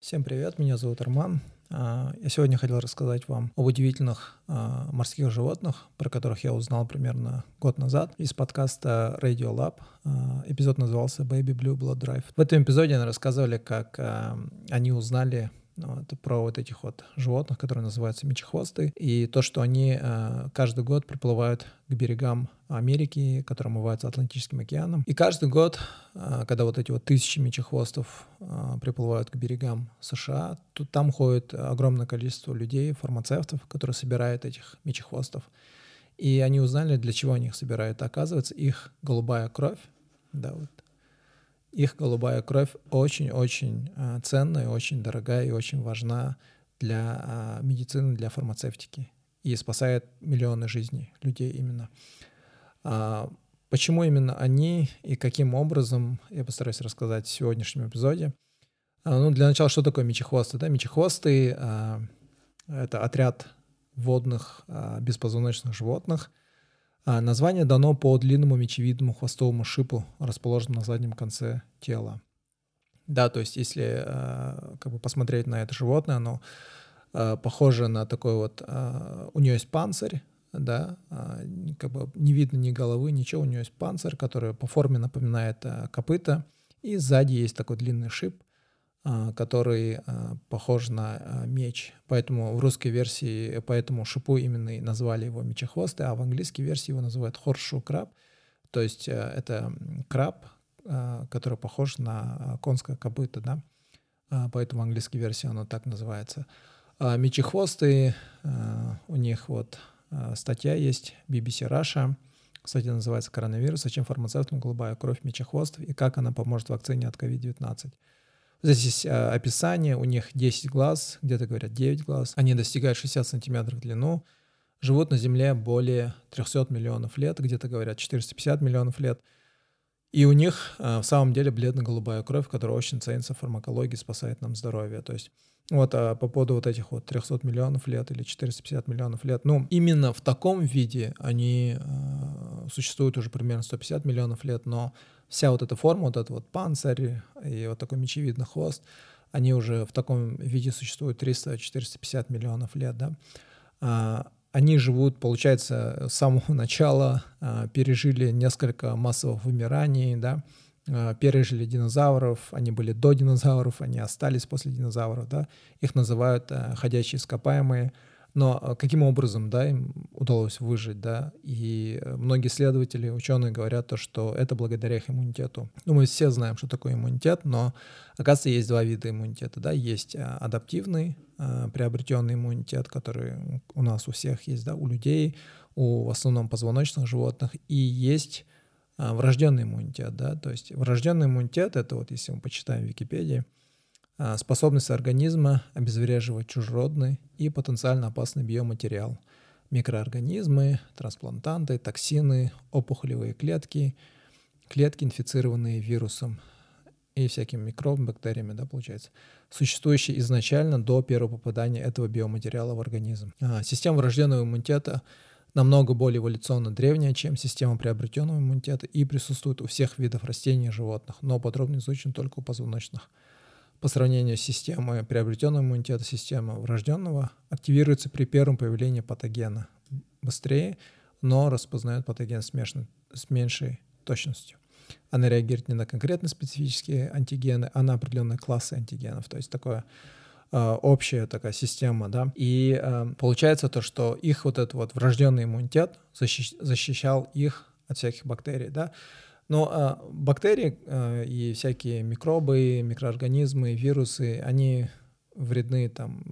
Всем привет, меня зовут Арман. А, я сегодня хотел рассказать вам об удивительных а, морских животных, про которых я узнал примерно год назад из подкаста Radio Lab. А, эпизод назывался Baby Blue Blood Drive. В этом эпизоде они рассказывали, как они узнали вот, про вот этих вот животных, которые называются мечехвосты, и то, что они э, каждый год приплывают к берегам Америки, которые омываются Атлантическим океаном. И каждый год, э, когда вот эти вот тысячи мечехвостов э, приплывают к берегам США, то там ходит огромное количество людей, фармацевтов, которые собирают этих мечехвостов. И они узнали, для чего они их собирают. Оказывается, их голубая кровь, да, вот их голубая кровь очень-очень а, ценная, очень дорогая и очень важна для а, медицины, для фармацевтики и спасает миллионы жизней людей именно. А, почему именно они и каким образом, я постараюсь рассказать в сегодняшнем эпизоде. Ну, для начала, что такое мечехвосты? Да? Мечехвосты — это отряд водных беспозвоночных животных, а название дано по длинному мечевидному хвостовому шипу, расположенному на заднем конце тела. Да, то есть если э, как бы посмотреть на это животное, оно э, похоже на такой вот, у нее есть панцирь, да, как бы не видно ни головы, ничего, у нее есть панцирь, который по форме напоминает копыта, и сзади есть такой длинный шип, а, который а, похож на а, меч. Поэтому в русской версии, поэтому шипу именно и назвали его мечехвосты, а в английской версии его называют хоршу краб. То есть э, это краб, который похож на конское копыто, да? Поэтому в английской версии оно так называется. Мечехвосты, у них вот статья есть, BBC Russia, кстати, называется «Коронавирус. Зачем фармацевтам голубая кровь мечехвостов и как она поможет вакцине от COVID-19?» Здесь а, описание, у них 10 глаз, где-то говорят 9 глаз. Они достигают 60 сантиметров в длину, живут на Земле более 300 миллионов лет, где-то говорят 450 миллионов лет. И у них а, в самом деле бледно-голубая кровь, которая очень ценится в фармакологии, спасает нам здоровье. То есть вот а по поводу вот этих вот 300 миллионов лет или 450 миллионов лет, ну, именно в таком виде они э, существуют уже примерно 150 миллионов лет, но вся вот эта форма, вот этот вот панцирь и вот такой мечевидный хвост, они уже в таком виде существуют 300-450 миллионов лет, да. А, они живут, получается, с самого начала, а, пережили несколько массовых вымираний, да, а, пережили динозавров, они были до динозавров, они остались после динозавров, да, их называют ходячие ископаемые, но а, каким образом, да, им удалось выжить, да, и э, многие исследователи, ученые говорят то, что это благодаря их иммунитету. Ну, мы все знаем, что такое иммунитет, но, оказывается, есть два вида иммунитета, да, есть а, адаптивный, а, приобретенный иммунитет, который у нас у всех есть, да, у людей, у в основном позвоночных животных, и есть врожденный иммунитет, да, то есть врожденный иммунитет, это вот если мы почитаем в Википедии, способность организма обезвреживать чужеродный и потенциально опасный биоматериал, микроорганизмы, трансплантанты, токсины, опухолевые клетки, клетки, инфицированные вирусом и всякими микробами, бактериями, да, получается, существующие изначально до первого попадания этого биоматериала в организм. А, система врожденного иммунитета намного более эволюционно древняя, чем система приобретенного иммунитета и присутствует у всех видов растений и животных, но подробно изучен только у позвоночных по сравнению с системой приобретенного иммунитета, система врожденного активируется при первом появлении патогена быстрее, но распознает патоген с, меньшей, с меньшей точностью. Она реагирует не на конкретно специфические антигены, а на определенные классы антигенов. То есть такое э, общая такая система, да. И э, получается то, что их вот этот вот врожденный иммунитет защищ, защищал их от всяких бактерий, да. Но а, бактерии а, и всякие микробы, микроорганизмы, вирусы, они вредны там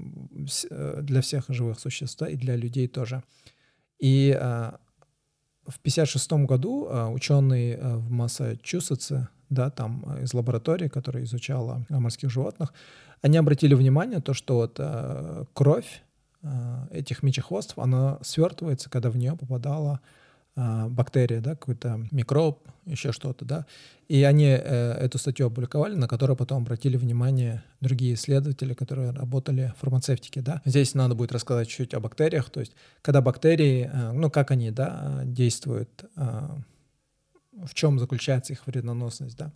э, для всех живых существ, и для людей тоже. И а, в 1956 году а, ученые а, в Массачусетсе, да, там а, из лаборатории, которая изучала морских животных, они обратили внимание то, что вот а, кровь а, этих мечехвостов, она свертывается, когда в нее попадала бактерия, да, какой-то микроб, еще что-то, да. И они э, эту статью опубликовали, на которую потом обратили внимание другие исследователи, которые работали в фармацевтике, да. Здесь надо будет рассказать чуть о бактериях, то есть когда бактерии, э, ну, как они, да, действуют, э, в чем заключается их вредоносность, да.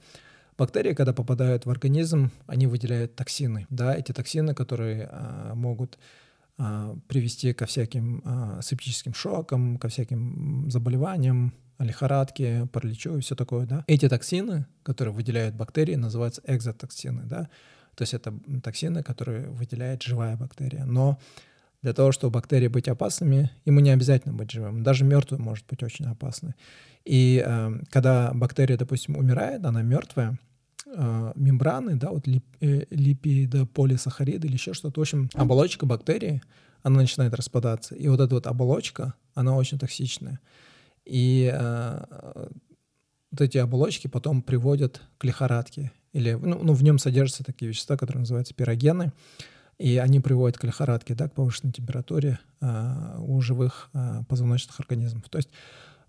Бактерии, когда попадают в организм, они выделяют токсины. Да, эти токсины, которые а, могут а, привести ко всяким а, септическим шокам, ко всяким заболеваниям, лихорадке, параличу и все такое, да. Эти токсины, которые выделяют бактерии, называются экзотоксины, да. То есть это токсины, которые выделяет живая бактерия. Но для того, чтобы бактерии быть опасными, ему не обязательно быть живым. Даже мертвый может быть очень опасный. И э, когда бактерия, допустим, умирает, она мертвая, э, мембраны, да, вот лип, э, липидополисахариды или еще что-то, в общем, оболочка бактерии, она начинает распадаться. И вот эта вот оболочка, она очень токсичная. И э, вот эти оболочки потом приводят к лихорадке. Или, ну, ну, в нем содержатся такие вещества, которые называются пирогены и они приводят к лихорадке, да, к повышенной температуре э, у живых э, позвоночных организмов. То есть,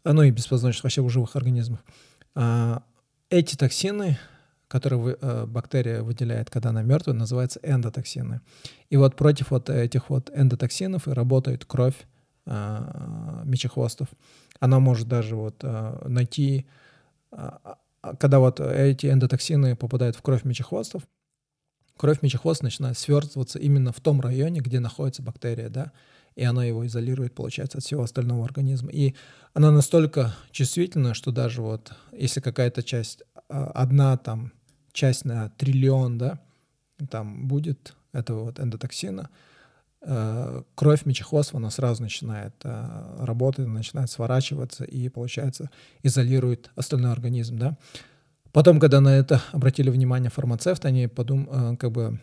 ну и беспозвоночных, вообще у живых организмов. Э, эти токсины, которые э, бактерия выделяет, когда она мертвая, называются эндотоксины. И вот против вот этих вот эндотоксинов и работает кровь э, мечехвостов. Она может даже вот э, найти, э, когда вот эти эндотоксины попадают в кровь мечехвостов, кровь мечехвоста начинает свертываться именно в том районе, где находится бактерия, да, и она его изолирует, получается, от всего остального организма. И она настолько чувствительна, что даже вот если какая-то часть, а, одна там часть на триллион, да, там будет этого вот эндотоксина, э, кровь мечехвоста, она сразу начинает э, работать, начинает сворачиваться и, получается, изолирует остальной организм, да. Потом, когда на это обратили внимание фармацевты, они подум, э, как бы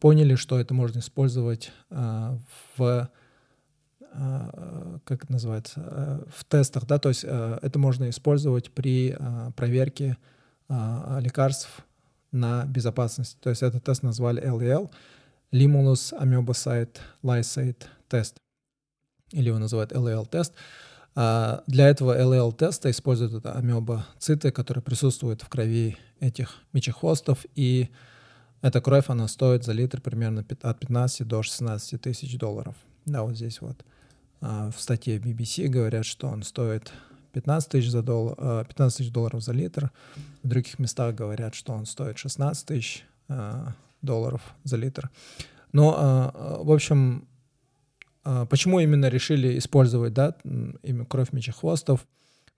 поняли, что это можно использовать в как это называется, в тестах, да, то есть это можно использовать при проверке лекарств на безопасность. То есть этот тест назвали LEL, Limulus Amoebocyte Lysate тест, или его называют LEL тест. А для этого LL-теста используют амебоциты, которые присутствуют в крови этих мечехвостов, и эта кровь, она стоит за литр примерно от 15 до 16 тысяч долларов. Да, вот здесь вот а, в статье BBC говорят, что он стоит 15 тысяч, за доллар, 15 тысяч долларов за литр. В других местах говорят, что он стоит 16 тысяч а, долларов за литр. Но, в общем, почему именно решили использовать, да, кровь мечехвостов?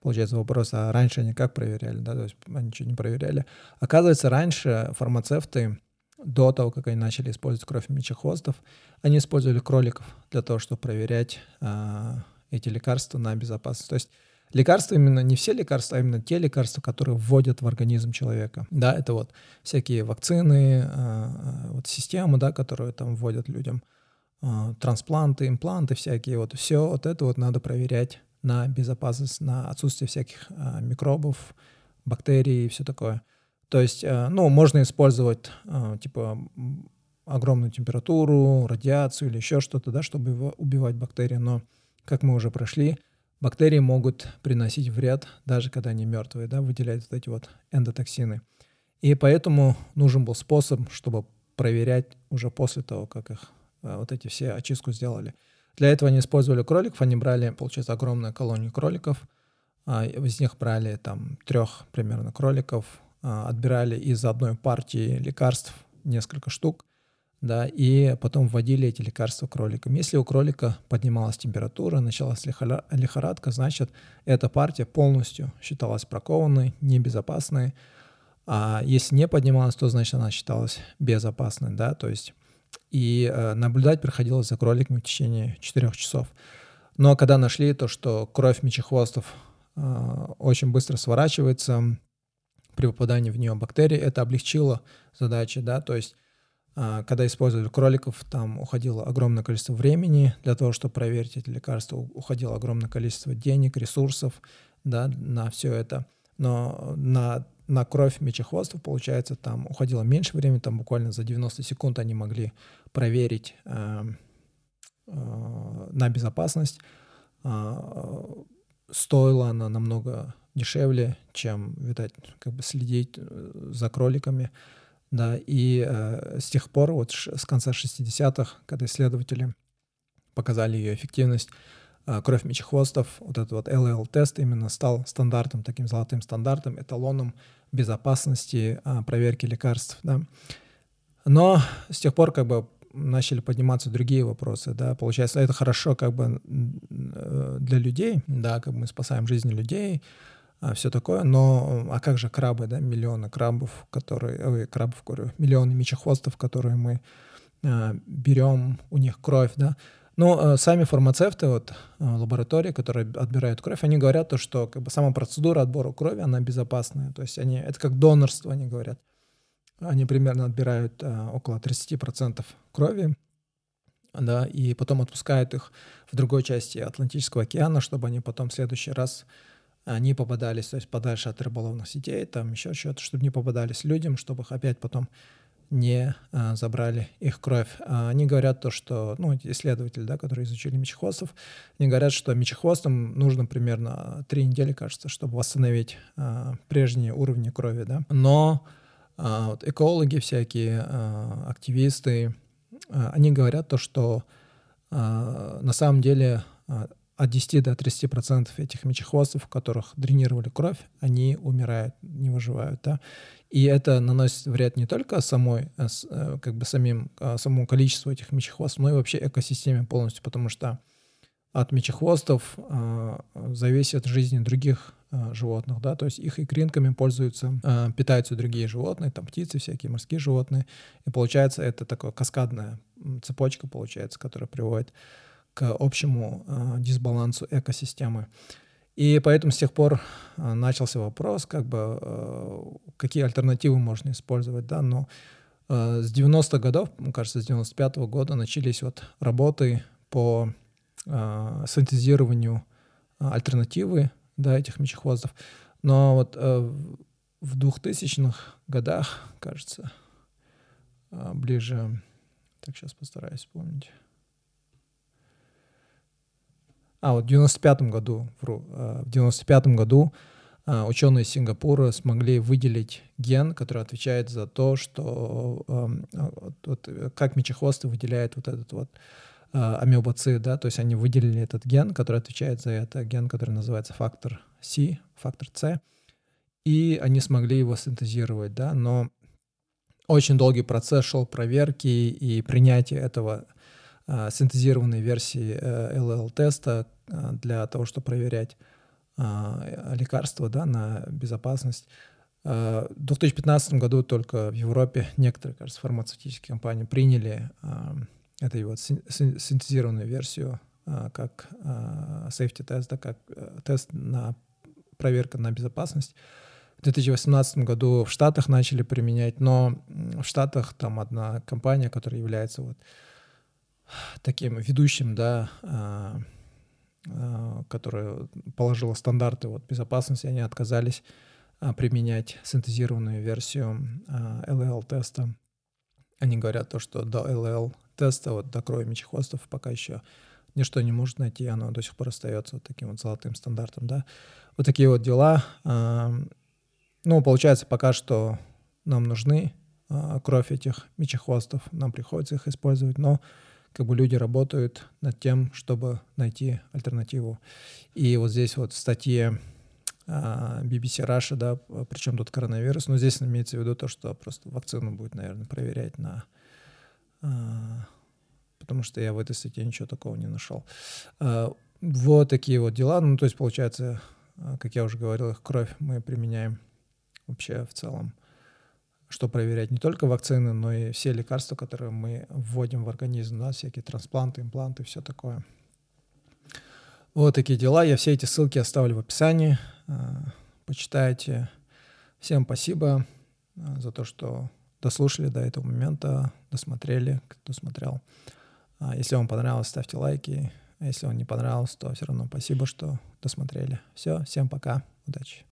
Получается вопрос, а раньше они как проверяли, да, то есть они ничего не проверяли. Оказывается, раньше фармацевты, до того, как они начали использовать кровь мечехвостов, они использовали кроликов для того, чтобы проверять а, эти лекарства на безопасность. То есть лекарства именно не все лекарства, а именно те лекарства, которые вводят в организм человека. Да, это вот всякие вакцины, а, а вот системы, да, которые там вводят людям. А, транспланты, импланты всякие, вот все вот это вот надо проверять на безопасность, на отсутствие всяких микробов, бактерий и все такое. То есть, ну, можно использовать, типа, огромную температуру, радиацию или еще что-то, да, чтобы убивать бактерии, но, как мы уже прошли, бактерии могут приносить вред, даже когда они мертвые, да, выделять вот эти вот эндотоксины. И поэтому нужен был способ, чтобы проверять уже после того, как их Э, вот эти все очистку сделали. Для этого они использовали кроликов, они брали, получается, огромную колонию кроликов, а, из них брали там трех примерно кроликов, а, отбирали из одной партии лекарств несколько штук, да, и потом вводили эти лекарства кроликам. Если у кролика поднималась температура, началась лихорадка, значит, эта партия полностью считалась прокованной, небезопасной. А если не поднималась, то значит она считалась безопасной, да, то есть и э, наблюдать приходилось за кроликами в течение 4 часов. Но когда нашли то, что кровь мечехвостов э, очень быстро сворачивается при попадании в нее бактерий, это облегчило задачи, да, то есть когда использовали кроликов, там уходило огромное количество времени для того, чтобы проверить эти лекарства, уходило огромное количество денег, ресурсов, да, на все это. Но на на кровь мечехвостов, получается, там уходило меньше времени, там буквально за 90 секунд они могли проверить э, э, на безопасность. Э, стоила она намного дешевле, чем, видать, как бы следить э, за кроликами. Да, и э, с тех пор, вот с конца 60-х, когда исследователи показали ее эффективность, кровь мечехвостов, вот этот вот LL-тест именно стал стандартом, таким золотым стандартом, эталоном безопасности проверки лекарств, да. Но с тех пор как бы начали подниматься другие вопросы, да, получается, это хорошо как бы э, для людей, да, как бы мы спасаем жизни людей, все такое, но а как же крабы, да, миллионы крабов, которые, ой, крабов, говорю, миллионы мечехвостов, которые мы а, берем, у них кровь, да, но э, сами фармацевты, вот лаборатории, которые отбирают кровь, они говорят то, что как бы сама процедура отбора крови, она безопасная, то есть они, это как донорство, они говорят. Они примерно отбирают э, около 30% крови, да, и потом отпускают их в другой части Атлантического океана, чтобы они потом в следующий раз они попадались, то есть подальше от рыболовных сетей, там еще что-то, чтобы не попадались людям, чтобы их опять потом не а, забрали их кровь. А они говорят то, что, ну, исследователи, да, которые изучили мечехвостов, они говорят, что мечехвостам нужно примерно три недели, кажется, чтобы восстановить а, прежние уровни крови, да. Но а, вот экологи всякие, а, активисты, а, они говорят то, что на самом деле от 10 до 30 процентов этих мечехвостов, у которых дренировали кровь, они умирают, не выживают, да. И это наносит вред не только самой, э, как бы самим, самому количеству этих мечехвостов, но и вообще экосистеме полностью, потому что от мечехвостов зависит жизнь других Э, животных, да, то есть их икринками пользуются, э, питаются другие животные, там птицы всякие, морские животные, и получается это такая каскадная цепочка получается, которая приводит к общему э, дисбалансу экосистемы. И поэтому с тех пор начался вопрос, как бы, какие альтернативы можно использовать, да, но с 90-х годов, мне кажется, с 95-го года начались вот работы по синтезированию альтернативы да, этих мечехвостов. Но вот э, в 2000-х годах, кажется, э, ближе... Так, сейчас постараюсь вспомнить. А, вот в 95-м году, вру, э, в 95-м году э, ученые Сингапура смогли выделить ген, который отвечает за то, что э, вот, как мечехвосты выделяют вот этот вот амебоцит, да, то есть они выделили этот ген, который отвечает за это, ген, который называется фактор C, фактор C, и они смогли его синтезировать, да, но очень долгий процесс шел проверки и принятия этого э, синтезированной версии э, LL-теста э, для того, чтобы проверять э, лекарства да, на безопасность. Э, в 2015 году только в Европе некоторые, кажется, фармацевтические компании приняли э, этой вот синтезированную версию как safety тест, да, как э, тест на проверка на безопасность. В 2018 году в Штатах начали применять, но в Штатах там одна компания, которая является вот таким ведущим, да, а, которая положила стандарты вот безопасности, они отказались применять синтезированную версию LL-теста. Они говорят то, что до LL теста, вот до крови мечехвостов пока еще ничто не может найти, оно до сих пор остается вот таким вот золотым стандартом, да. Вот такие вот дела. Ну, получается, пока что нам нужны а, кровь этих мечехвостов, нам приходится их использовать, но как бы люди работают над тем, чтобы найти альтернативу. И вот здесь вот в статье а, BBC Russia, да, причем тут коронавирус, но здесь имеется в виду то, что просто вакцину будет, наверное, проверять на а, потому что я в этой статье ничего такого не нашел. А, вот такие вот дела. Ну, то есть, получается, а, как я уже говорил, их кровь мы применяем вообще в целом, что проверять не только вакцины, но и все лекарства, которые мы вводим в организм, да, всякие транспланты, импланты, все такое. Вот такие дела. Я все эти ссылки оставлю в описании. Почитайте. Всем спасибо за то, что дослушали до этого момента, досмотрели, кто смотрел. А если вам понравилось, ставьте лайки. А если вам не понравилось, то все равно спасибо, что досмотрели. Все, всем пока, удачи.